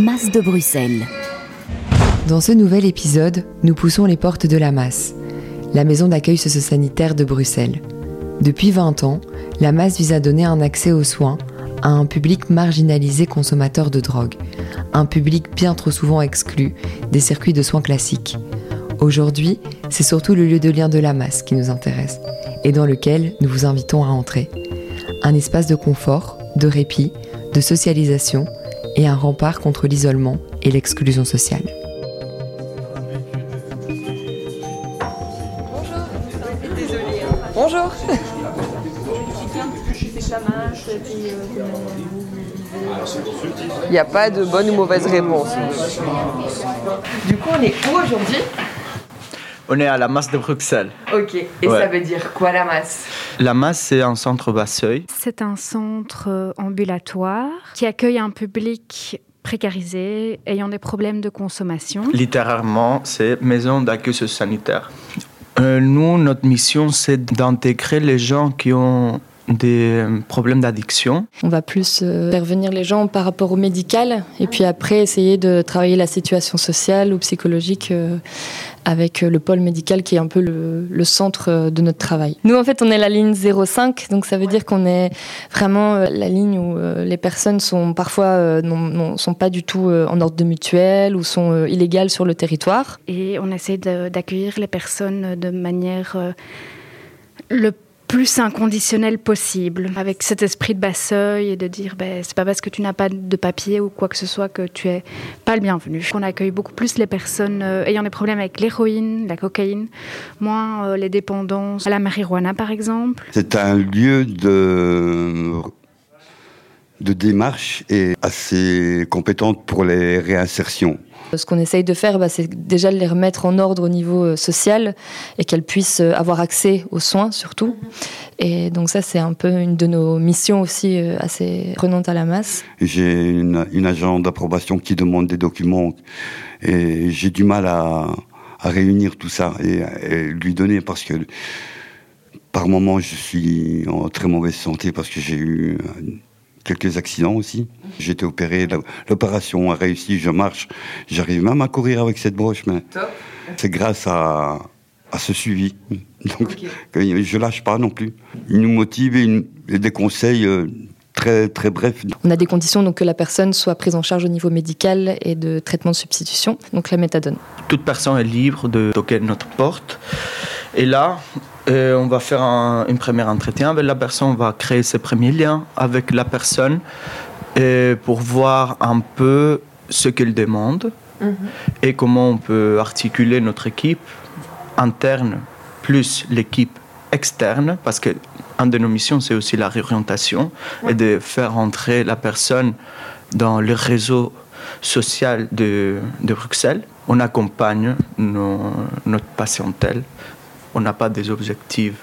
Masse de Bruxelles. Dans ce nouvel épisode, nous poussons les portes de la Masse, la maison d'accueil socio-sanitaire de Bruxelles. Depuis 20 ans, la Masse vise à donner un accès aux soins à un public marginalisé consommateur de drogue, un public bien trop souvent exclu des circuits de soins classiques. Aujourd'hui, c'est surtout le lieu de lien de la masse qui nous intéresse et dans lequel nous vous invitons à entrer. Un espace de confort, de répit, de socialisation et un rempart contre l'isolement et l'exclusion sociale. Bonjour. Il n'y a pas de bonne ou mauvaise réponse. Du coup, on est où aujourd'hui? On est à la masse de Bruxelles. Ok. Et Ouais. ça veut dire quoi la masse? La masse, c'est un centre Basseuil. C'est un centre ambulatoire qui accueille un public précarisé ayant des problèmes de consommation. Littéralement, c'est maison d'accueil sanitaire. Euh, nous, notre mission, c'est d'intégrer les gens qui ont des euh, problèmes d'addiction. On va plus euh, faire venir les gens par rapport au médical et puis après essayer de travailler la situation sociale ou psychologique euh, avec le pôle médical qui est un peu le, le centre de notre travail. Nous en fait on est la ligne 05 donc ça veut dire qu'on est vraiment euh, la ligne où euh, les personnes sont parfois euh, non, non- sont pas du tout euh, en ordre de mutuelle ou sont euh, illégales sur le territoire. Et on essaie d'accueillir les personnes de manière euh, le plus inconditionnelle possible, avec cet esprit de basseuil et de dire ben, c'est pas parce que tu n'as pas de papier ou quoi que ce soit que tu es pas le bienvenu. On accueille beaucoup plus les personnes euh, ayant des problèmes avec l'héroïne, la cocaïne, moins euh, les dépendances à la marijuana par exemple. C'est un lieu de, de démarche et assez compétente pour les réinsertions. Ce qu'on essaye de faire, bah, c'est déjà de les remettre en ordre au niveau euh, social et qu'elles puissent euh, avoir accès aux soins surtout. Et donc ça, c'est un peu une de nos missions aussi euh, assez prenante à la masse. J'ai une, une agent d'approbation qui demande des documents et j'ai du mal à, à réunir tout ça et, et lui donner parce que par moment je suis en très mauvaise santé parce que j'ai eu quelques accidents aussi. J'ai été opéré, l'opération a réussi, je marche, j'arrive même à courir avec cette broche, mais Top. c'est grâce à, à ce suivi. Donc que je lâche pas non plus. Il nous motive et, des conseils euh, très très brefs. On a des conditions donc que la personne soit prise en charge au niveau médical et de traitement de substitution, donc la méthadone. Toute personne est libre de toquer notre porte. Et là, euh, on va faire un, un premier entretien avec la personne, on va créer ses premiers liens avec la personne euh, pour voir un peu ce qu'elle demande et comment on peut articuler notre équipe interne plus l'équipe externe, parce que une de nos missions, c'est aussi la réorientation et de faire entrer la personne dans le réseau social de, de Bruxelles. On accompagne nos- notre patientèle. On n'a pas des objectifs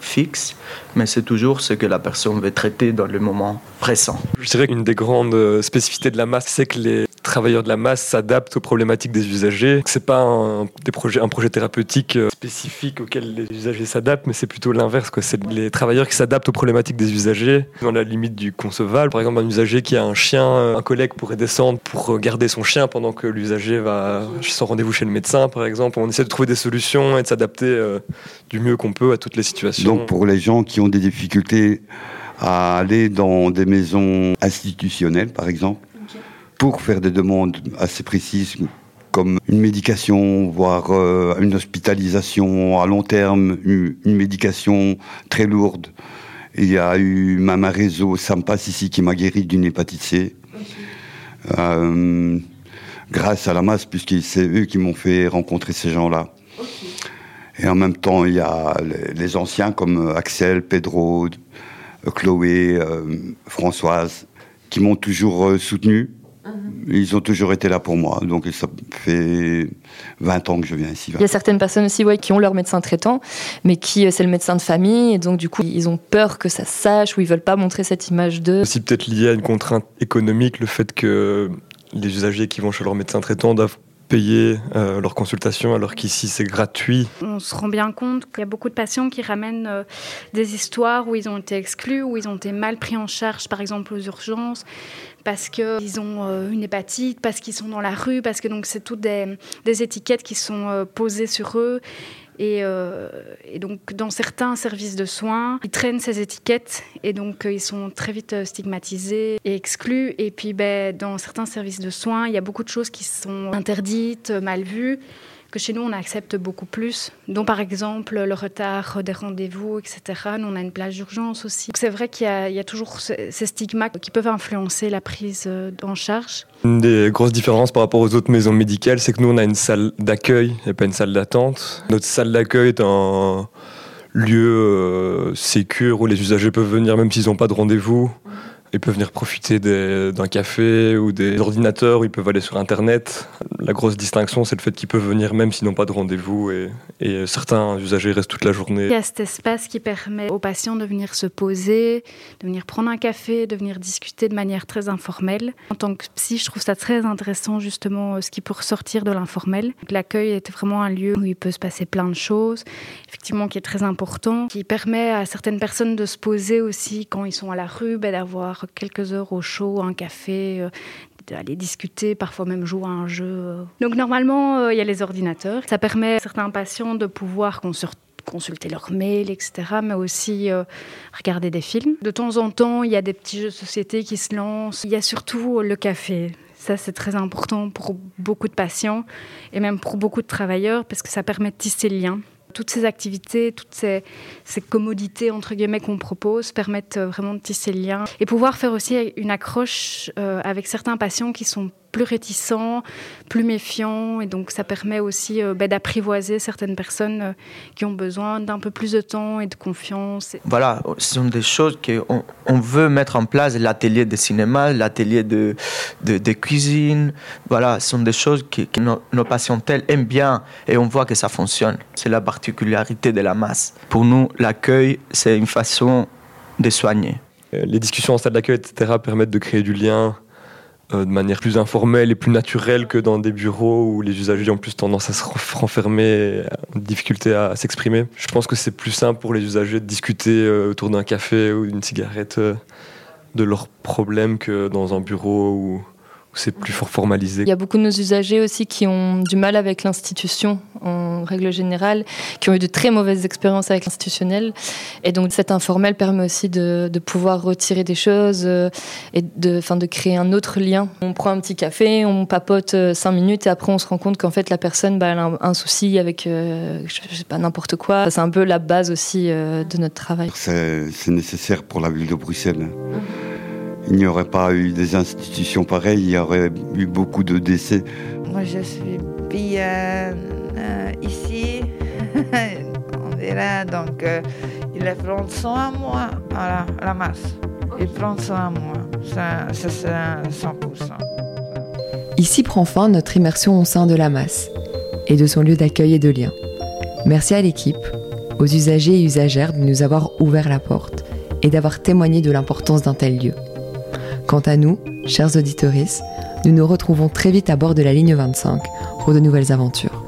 fixes, mais c'est toujours ce que la personne veut traiter dans le moment présent. Je dirais qu'une des grandes euh, spécificités de la masse, c'est que les travailleurs de la masse s'adaptent aux problématiques des usagers. C'est pas un, des un projet thérapeutique euh, spécifique auquel les usagers s'adaptent, mais c'est plutôt l'inverse. C'est les travailleurs qui s'adaptent aux problématiques des usagers dans la limite du concevable. Par exemple, un usager qui a un chien, euh, un collègue pourrait descendre pour euh, garder son chien pendant que l'usager va son rendez-vous chez le médecin, par exemple. On essaie de trouver des solutions et de s'adapter du mieux qu'on peut à toutes les situations. Donc pour les gens qui ont des difficultés à aller dans des maisons institutionnelles, par exemple, pour faire des demandes assez précises comme une médication, voire euh, une hospitalisation à long terme, une, une médication très lourde. Il y a eu même un réseau Sampas ici qui m'a guéri d'une hépatite C. Euh, grâce à la masse, puisque c'est eux qui m'ont fait rencontrer ces gens-là. Et en même temps, il y a les- les anciens comme Axel, Pedro, Chloé, euh, Françoise, qui m'ont toujours soutenu. Ils ont toujours été là pour moi. Donc ça fait 20 ans que je viens ici. Il y a certaines personnes aussi ouais, qui ont leur médecin traitant, mais qui euh, c'est le médecin de famille, et donc du coup ils ont peur que ça sache ou ils veulent pas montrer cette image d'eux. aussi peut-être lié à une contrainte économique, le fait que les usagers qui vont chez leur médecin traitant doivent payer euh, leur consultation alors qu'ici c'est gratuit. On se rend bien compte qu'il y a beaucoup de patients qui ramènent euh, des histoires où ils ont été exclus, où ils ont été mal pris en charge par exemple aux urgences parce qu'ils ont euh, une hépatite, parce qu'ils sont dans la rue, parce que donc c'est toutes des, des, étiquettes qui sont posées sur eux euh, et, donc, dans certains services de soins, ils traînent ces étiquettes et donc euh, ils sont très vite euh, stigmatisés et exclus. Et puis, ben, dans certains services de soins, il y a beaucoup de choses qui sont interdites, mal vues chez nous, on accepte beaucoup plus, dont par exemple le retard des rendez-vous, etc. Nous, on a une plage d'urgence aussi. C'est vrai qu'il y, a toujours ces stigmas qui peuvent influencer la prise en charge. Une des grosses différences par rapport aux autres maisons médicales, c'est que nous, on a une salle d'accueil et pas une salle d'attente. Notre salle d'accueil est un lieu euh, où les usagers peuvent venir même s'ils n'ont pas de rendez-vous. Ils peuvent venir profiter d'un café ou des ordinateurs, ils peuvent aller sur Internet. La grosse distinction, c'est le fait qu'ils peuvent venir même s'ils n'ont pas de rendez-vous et, certains usagers restent toute la journée. Il y a cet espace qui permet aux patients de venir se poser, de venir prendre un café, de venir discuter de manière très informelle. En tant que psy, je trouve ça très intéressant justement ce qui peut ressortir de l'informel. L'accueil est vraiment un lieu où il peut se passer plein de choses, effectivement qui est très important, qui permet à certaines personnes de se poser aussi quand ils sont à la rue, ben, d'avoir quelques heures au chaud, un café, euh, d'aller discuter, parfois même jouer à un jeu. Donc normalement, euh, il y a les ordinateurs. Ça permet à certains patients de pouvoir consulter leurs mails, etc., mais aussi euh, regarder des films. De temps en temps, il y a des petits jeux de société qui se lancent. Il y a surtout le café. Ça, c'est très important pour beaucoup de patients et même pour beaucoup de travailleurs parce que ça permet de tisser le lien toutes ces activités, toutes ces, commodités entre guillemets qu'on propose permettent euh, vraiment de tisser le lien et pouvoir faire aussi une accroche euh, avec certains patients qui sont plus réticents, plus méfiants. Et donc, ça permet aussi euh, bah, d'apprivoiser certaines personnes euh, qui ont besoin d'un peu plus de temps et de confiance. Voilà, ce sont des choses qu'on on veut mettre en place. L'atelier de cinéma, l'atelier de, de, cuisine. Voilà, ce sont des choses que, nos, nos patientèles aiment bien et on voit que ça fonctionne. C'est la particularité de la masse. Pour nous, l'accueil, c'est une façon de soigner. Euh, les discussions en salle d'accueil, etc., permettent de créer du lien euh, de manière plus informelle et plus naturelle que dans des bureaux où les usagers ont plus tendance à se renfermer, ont difficulté à, s'exprimer. Je pense que c'est plus simple pour les usagers de discuter euh, autour d'un café ou d'une cigarette euh, de leurs problèmes que dans un bureau où c'est plus fort formalisé. Il y a beaucoup de nos usagers aussi qui ont du mal avec l'institution en règle générale, qui ont eu de très mauvaises expériences avec l'institutionnel. Et donc cet informel permet aussi de, pouvoir retirer des choses euh, et de, fin, de créer un autre lien. On prend un petit café, on papote euh, cinq minutes et après on se rend compte qu'en fait la personne bah, a un, souci avec euh, je sais pas n'importe quoi. C'est un peu la base aussi de notre travail. C'est nécessaire pour la ville de Bruxelles. Hein il n'y aurait pas eu des institutions pareilles, il y aurait eu beaucoup de décès. Moi, je suis bien euh, ici. On verra. Donc, euh, il prend soin à moi. Voilà, la masse. Il prend soin à moi. Ça, ça c'est 100%. Ici prend fin notre immersion au sein de la masse et de son lieu d'accueil et de lien. Merci à l'équipe, aux usagers et usagères de nous avoir ouvert la porte et d'avoir témoigné de l'importance d'un tel lieu. Quant à nous, chers auditeurs, nous nous retrouvons très vite à bord de la ligne 25 pour de nouvelles aventures.